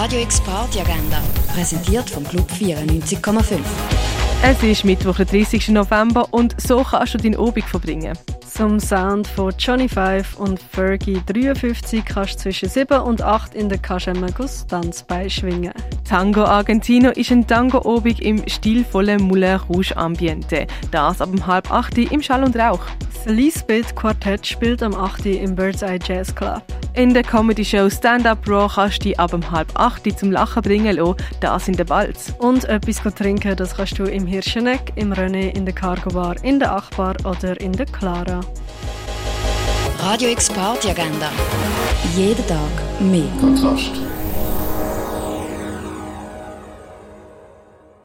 Radio X Party Agenda, präsentiert vom Club 94,5. Es ist Mittwoch, der 30. November und so kannst du deinen Obig verbringen. Zum Sound von Johnny Five und Fergie 53 kannst du zwischen 7 und 8 in der Cachemegus Tanz beischwingen. Tango Argentino ist ein Tango-Obig im stilvollen Moulin Rouge Ambiente. Das ab um halb 8 im Schall und Rauch. Das Lisbeth Quartett spielt am 8 im Bird's Eye Jazz Club. In der Comedy-Show Stand-Up Raw kannst du dich ab um halb 8 zum Lachen bringen lassen. Das in der Balz. Und etwas trinken, das kannst du im Hirscheneck, im René, in der Cargo Bar, in der Achbar oder in der Clara. Radio X Party Agenda. Jeden Tag mehr. Kontrast.